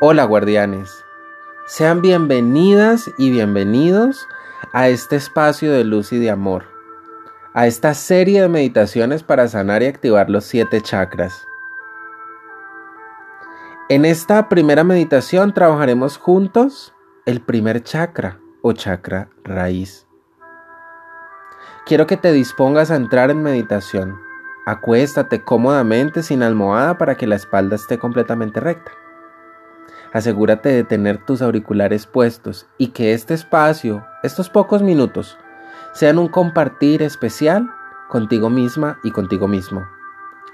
Hola guardianes, sean bienvenidas y bienvenidos a este espacio de luz y de amor, a esta serie de meditaciones para sanar y activar los siete chakras. En esta primera meditación trabajaremos juntos el primer chakra o chakra raíz. Quiero que te dispongas a entrar en meditación. Acuéstate cómodamente sin almohada para que la espalda esté completamente recta. Asegúrate de tener tus auriculares puestos y que este espacio, estos pocos minutos, sean un compartir especial contigo misma y contigo mismo.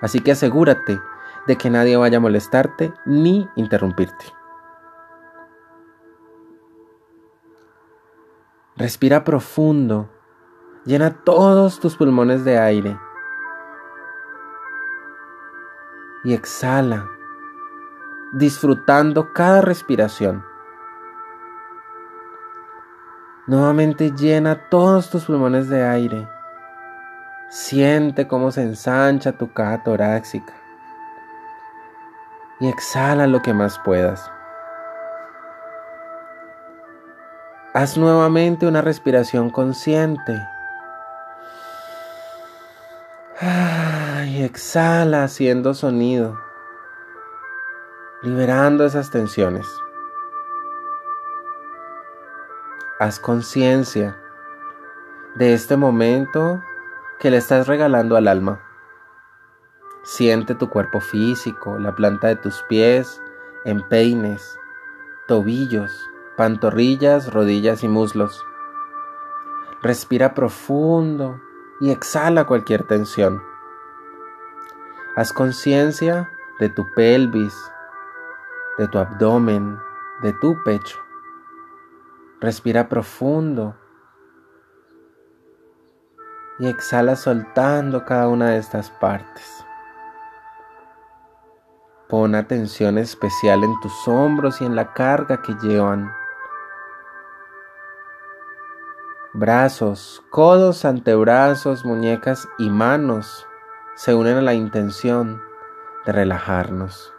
Así que asegúrate de que nadie vaya a molestarte ni interrumpirte. Respira profundo, llena todos tus pulmones de aire y exhala disfrutando cada respiración. Nuevamente llena todos tus pulmones de aire. Siente cómo se ensancha tu caja torácica. Y exhala lo que más puedas. Haz nuevamente una respiración consciente. Y exhala haciendo sonido liberando esas tensiones. Haz conciencia de este momento que le estás regalando al alma. Siente tu cuerpo físico, la planta de tus pies, empeines, tobillos, pantorrillas, rodillas y muslos. Respira profundo y exhala cualquier tensión. Haz conciencia de tu pelvis, de tu abdomen, de tu pecho. Respira profundo y exhala soltando cada una de estas partes. Pon atención especial en tus hombros y en la carga que llevan. Brazos, codos, antebrazos, muñecas y manos se unen a la intención de relajarnos.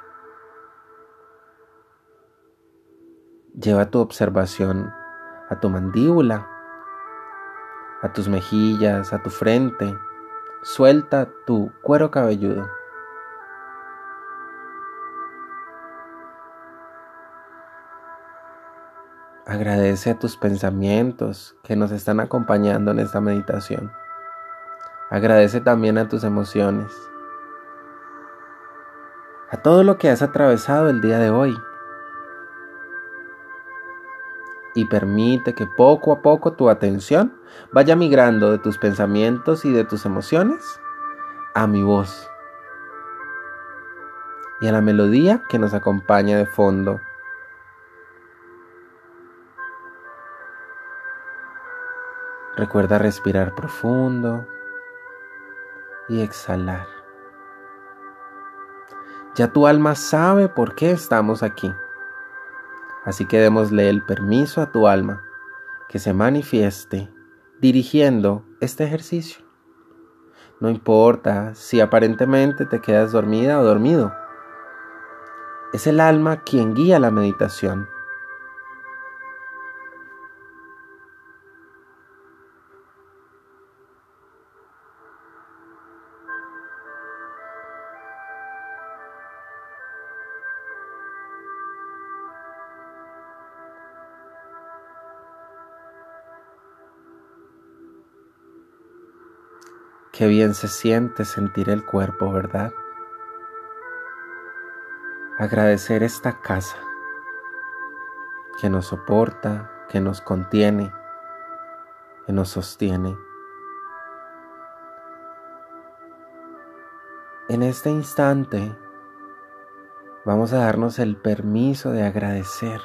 Lleva tu observación a tu mandíbula, a tus mejillas, a tu frente. Suelta tu cuero cabelludo. Agradece a tus pensamientos que nos están acompañando en esta meditación. Agradece también a tus emociones. A todo lo que has atravesado el día de hoy y permite que poco a poco tu atención vaya migrando de tus pensamientos y de tus emociones a mi voz y a la melodía que nos acompaña de fondo. Recuerda respirar profundo y exhalar. Ya tu alma sabe por qué estamos aquí. Así que démosle el permiso a tu alma que se manifieste dirigiendo este ejercicio. No importa si aparentemente te quedas dormida o dormido. Es el alma quien guía la meditación. Qué bien se siente sentir el cuerpo, ¿verdad? Agradecer esta casa que nos soporta, que nos contiene, que nos sostiene. En este instante vamos a darnos el permiso de agradecer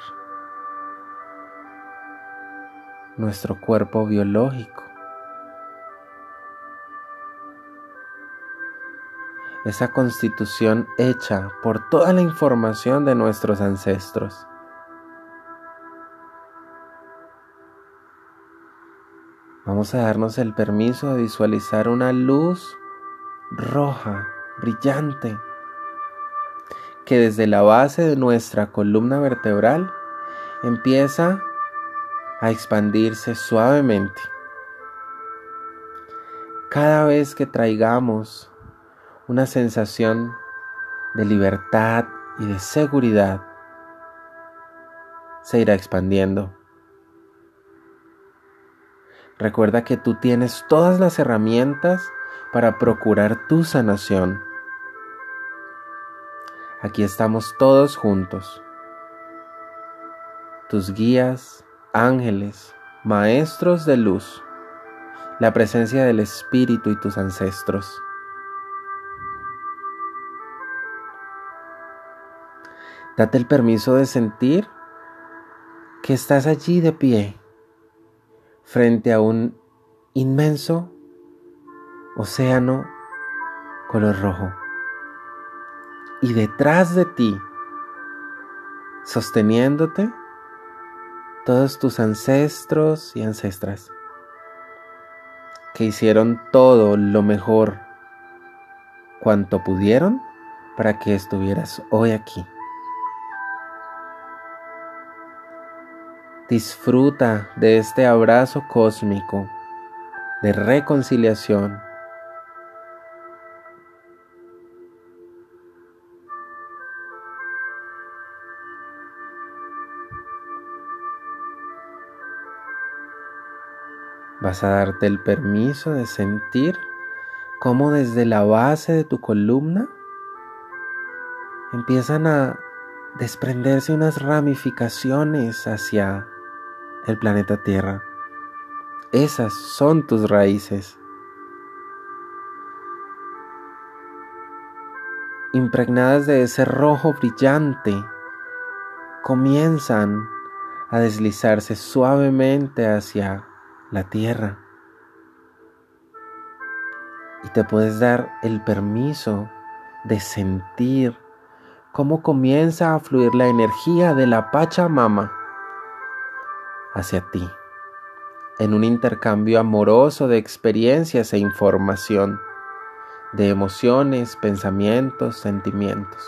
nuestro cuerpo biológico esa constitución hecha por toda la información de nuestros ancestros. Vamos a darnos el permiso de visualizar una luz roja, brillante, que desde la base de nuestra columna vertebral empieza a expandirse suavemente. Cada vez que traigamos una sensación de libertad y de seguridad, se irá expandiendo. Recuerda que tú tienes todas las herramientas para procurar tu sanación. Aquí estamos todos juntos. Tus guías, ángeles, maestros de luz, la presencia del Espíritu y tus ancestros. Date el permiso de sentir que estás allí de pie frente a un inmenso océano color rojo. Y detrás de ti, sosteniéndote, todos tus ancestros y ancestras que hicieron todo lo mejor cuanto pudieron para que estuvieras hoy aquí. Disfruta de este abrazo cósmico de reconciliación. Vas a darte el permiso de sentir cómo desde la base de tu columna empiezan a desprenderse unas ramificaciones hacia el planeta Tierra. Esas son tus raíces. Impregnadas de ese rojo brillante, comienzan a deslizarse suavemente hacia la tierra. Y te puedes dar el permiso de sentir cómo comienza a fluir la energía de la Pachamama hacia ti, en un intercambio amoroso de experiencias e información, de emociones, pensamientos, sentimientos.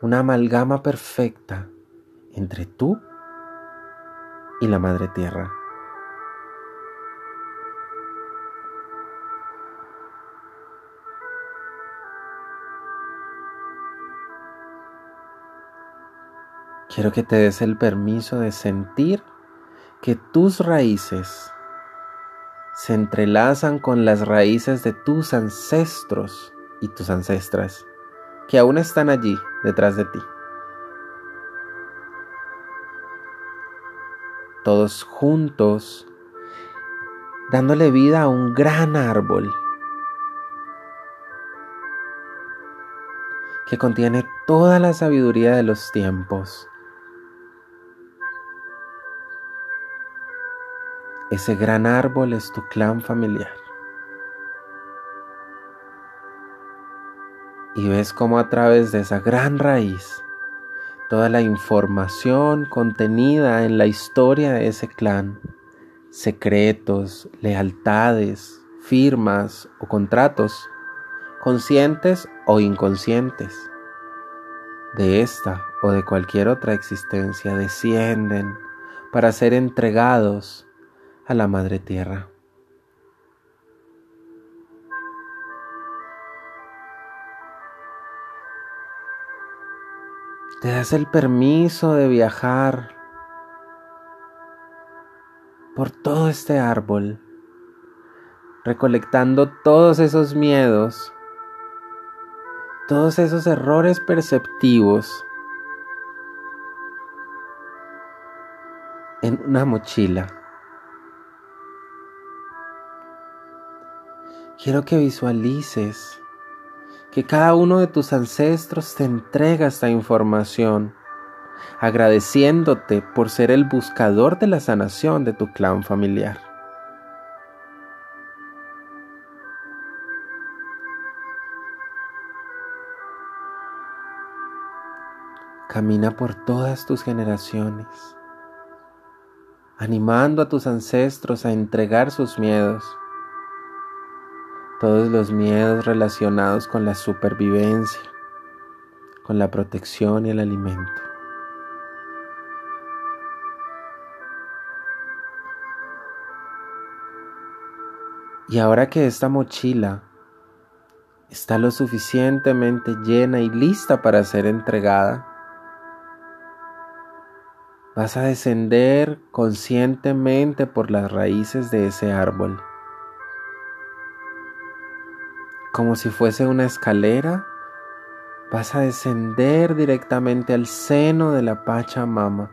Una amalgama perfecta entre tú y la Madre Tierra. Quiero que te des el permiso de sentir que tus raíces se entrelazan con las raíces de tus ancestros y tus ancestras, que aún están allí detrás de ti. Todos juntos, dándole vida a un gran árbol que contiene toda la sabiduría de los tiempos Ese gran árbol es tu clan familiar. Y ves cómo a través de esa gran raíz, toda la información contenida en la historia de ese clan, secretos, lealtades, firmas o contratos, conscientes o inconscientes, de esta o de cualquier otra existencia, descienden para ser entregados a la Madre Tierra. Te das el permiso de viajar por todo este árbol, recolectando todos esos miedos, todos esos errores perceptivos en una mochila. Quiero que visualices que cada uno de tus ancestros te entrega esta información, agradeciéndote por ser el buscador de la sanación de tu clan familiar. Camina por todas tus generaciones, animando a tus ancestros a entregar sus miedos todos los miedos relacionados con la supervivencia, con la protección y el alimento. Y ahora que esta mochila está lo suficientemente llena y lista para ser entregada, vas a descender conscientemente por las raíces de ese árbol. Como si fuese una escalera, vas a descender directamente al seno de la Pachamama.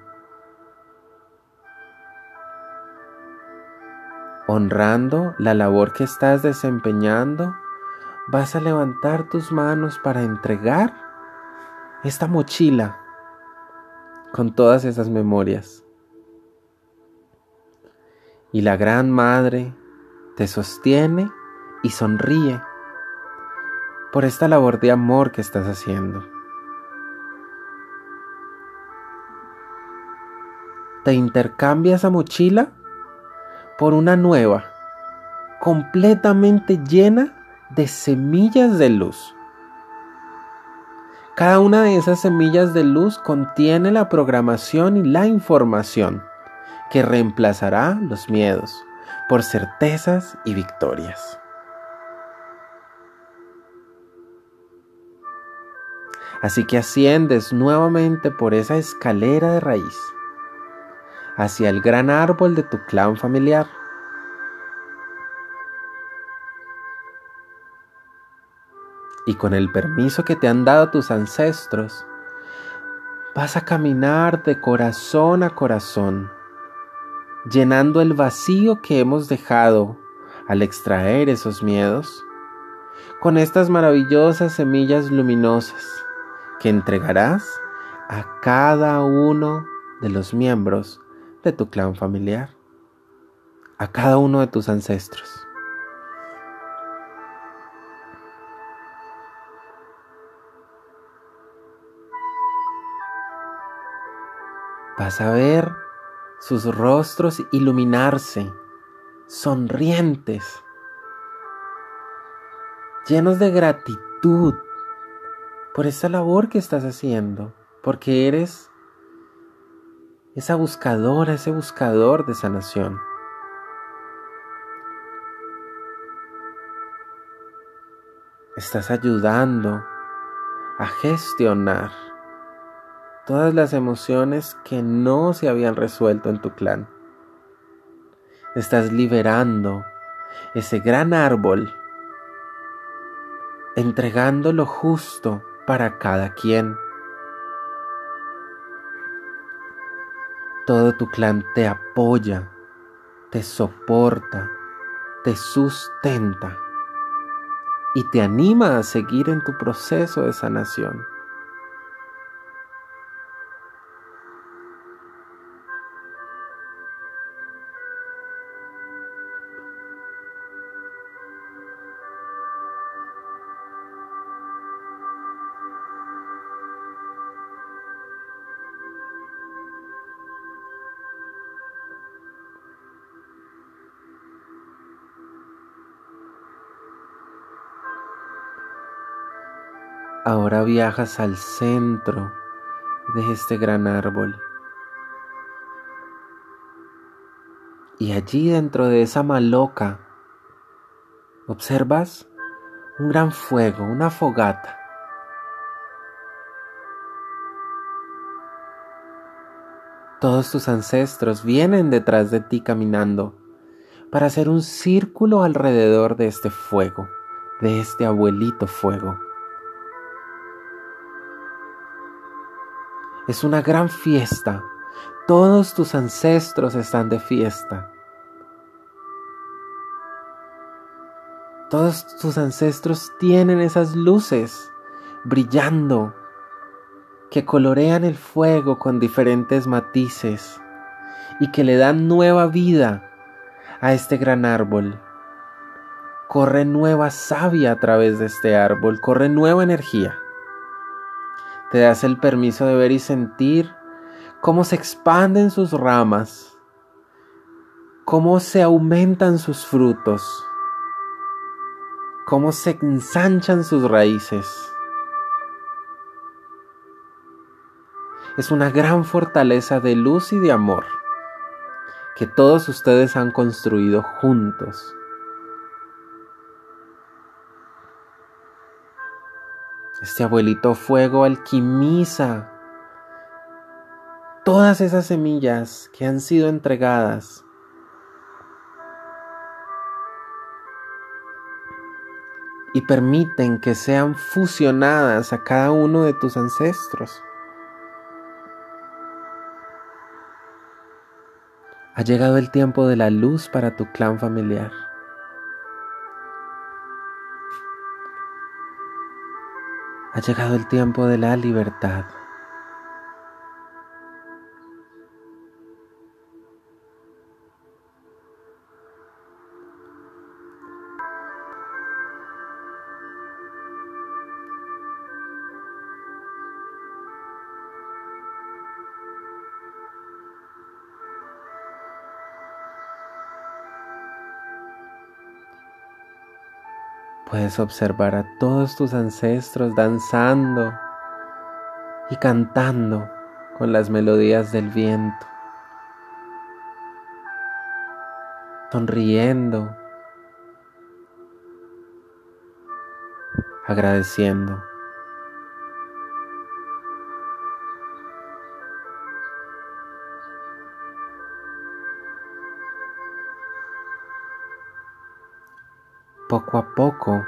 Honrando la labor que estás desempeñando, vas a levantar tus manos para entregar esta mochila con todas esas memorias. Y la Gran Madre te sostiene y sonríe por esta labor de amor que estás haciendo. Te intercambia esa mochila por una nueva, completamente llena de semillas de luz. Cada una de esas semillas de luz contiene la programación y la información que reemplazará los miedos por certezas y victorias. Así que asciendes nuevamente por esa escalera de raíz hacia el gran árbol de tu clan familiar. Y con el permiso que te han dado tus ancestros, vas a caminar de corazón a corazón, llenando el vacío que hemos dejado al extraer esos miedos con estas maravillosas semillas luminosas que entregarás a cada uno de los miembros de tu clan familiar, a cada uno de tus ancestros. Vas a ver sus rostros iluminarse, sonrientes, llenos de gratitud por esa labor que estás haciendo, porque eres esa buscadora, ese buscador de sanación. Estás ayudando a gestionar todas las emociones que no se habían resuelto en tu clan. Estás liberando ese gran árbol, entregando lo justo para cada quien. Todo tu clan te apoya, te soporta, te sustenta y te anima a seguir en tu proceso de sanación. Viajas al centro de este gran árbol. Y allí dentro de esa maloca observas un gran fuego, una fogata. Todos tus ancestros vienen detrás de ti caminando para hacer un círculo alrededor de este fuego, de este abuelito fuego. Es una gran fiesta. Todos tus ancestros están de fiesta. Todos tus ancestros tienen esas luces brillando que colorean el fuego con diferentes matices y que le dan nueva vida a este gran árbol. Corre nueva savia a través de este árbol, corre nueva energía. Te das el permiso de ver y sentir cómo se expanden sus ramas, cómo se aumentan sus frutos, cómo se ensanchan sus raíces. es una gran fortaleza de luz y de amor que todos ustedes han construido juntos. Este abuelito fuego alquimiza todas esas semillas que han sido entregadas y permiten que sean fusionadas a cada uno de tus ancestros. Ha llegado el tiempo de la luz para tu clan familiar. Ha llegado el tiempo de la libertad. Puedes observar a todos tus ancestros danzando y cantando con las melodías del viento, sonriendo, agradeciendo. Poco a poco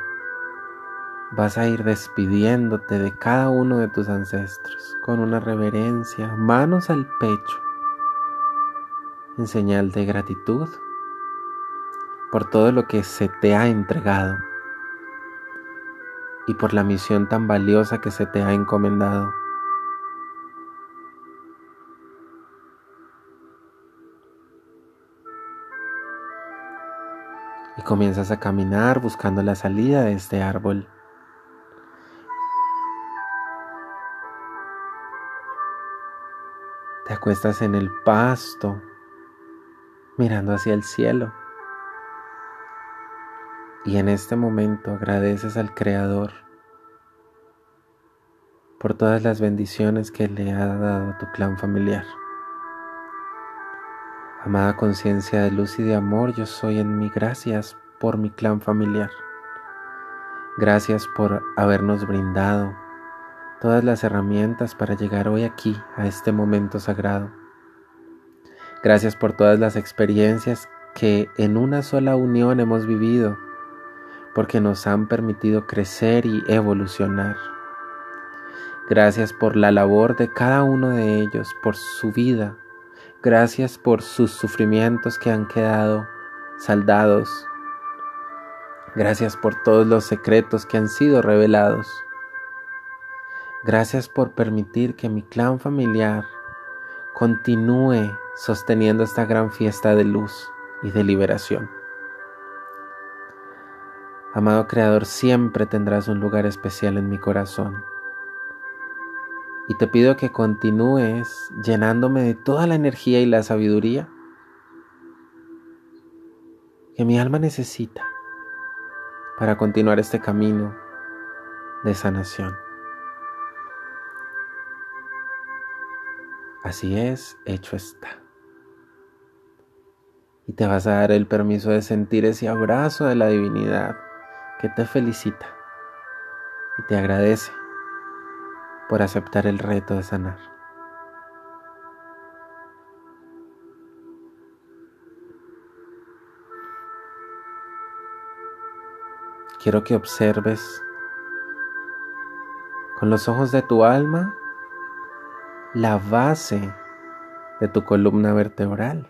vas a ir despidiéndote de cada uno de tus ancestros con una reverencia, manos al pecho, en señal de gratitud por todo lo que se te ha entregado y por la misión tan valiosa que se te ha encomendado. Comienzas a caminar buscando la salida de este árbol. Te acuestas en el pasto, mirando hacia el cielo. Y en este momento agradeces al Creador por todas las bendiciones que le ha dado a tu clan familiar. Amada conciencia de luz y de amor, yo soy en mi gracias por mi clan familiar. Gracias por habernos brindado todas las herramientas para llegar hoy aquí a este momento sagrado. Gracias por todas las experiencias que en una sola unión hemos vivido, porque nos han permitido crecer y evolucionar. Gracias por la labor de cada uno de ellos, por su vida, Gracias por sus sufrimientos que han quedado saldados. Gracias por todos los secretos que han sido revelados. Gracias por permitir que mi clan familiar continúe sosteniendo esta gran fiesta de luz y de liberación. Amado Creador, siempre tendrás un lugar especial en mi corazón y te pido que continúes llenándome de toda la energía y la sabiduría que mi alma necesita para continuar este camino de sanación. Así es, hecho está. Y te vas a dar el permiso de sentir ese abrazo de la divinidad que te felicita y te agradece por aceptar el reto de sanar. Quiero que observes con los ojos de tu alma la base de tu columna vertebral,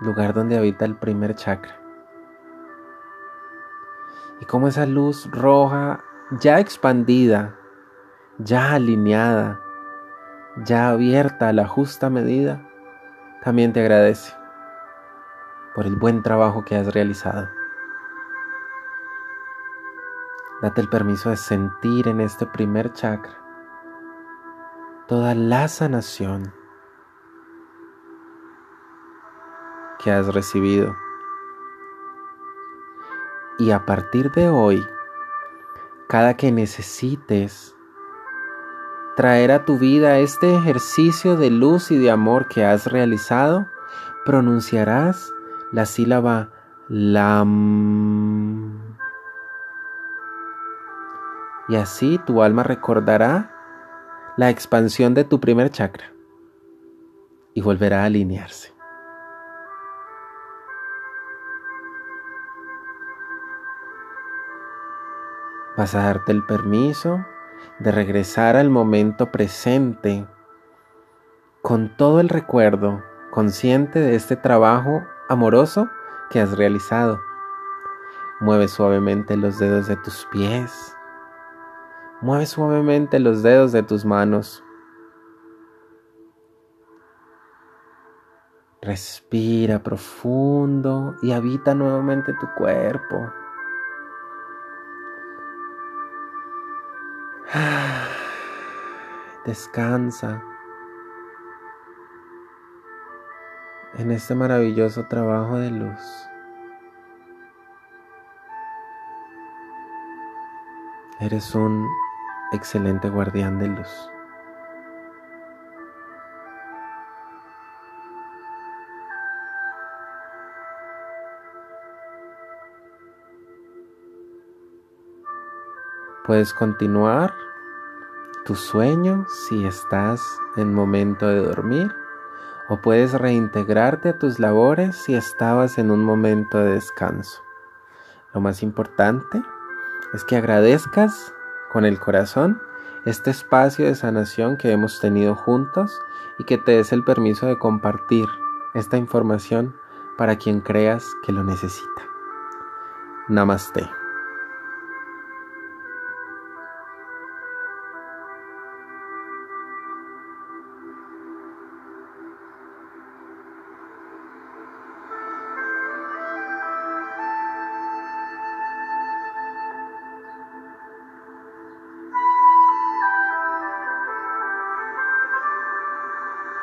lugar donde habita el primer chakra. Y cómo esa luz roja ya expandida ya alineada, ya abierta a la justa medida, también te agradece por el buen trabajo que has realizado. Date el permiso de sentir en este primer chakra toda la sanación que has recibido. Y a partir de hoy, cada que necesites traer a tu vida este ejercicio de luz y de amor que has realizado, pronunciarás la sílaba LAM. Y así tu alma recordará la expansión de tu primer chakra y volverá a alinearse. Vas a darte el permiso de regresar al momento presente con todo el recuerdo consciente de este trabajo amoroso que has realizado. Mueve suavemente los dedos de tus pies. Mueve suavemente los dedos de tus manos. Respira profundo y habita nuevamente tu cuerpo. Descansa en este maravilloso trabajo de luz. Eres un excelente guardián de luz. Puedes continuar tu sueño si estás en momento de dormir o puedes reintegrarte a tus labores si estabas en un momento de descanso. Lo más importante es que agradezcas con el corazón este espacio de sanación que hemos tenido juntos y que te des el permiso de compartir esta información para quien creas que lo necesita. Namaste.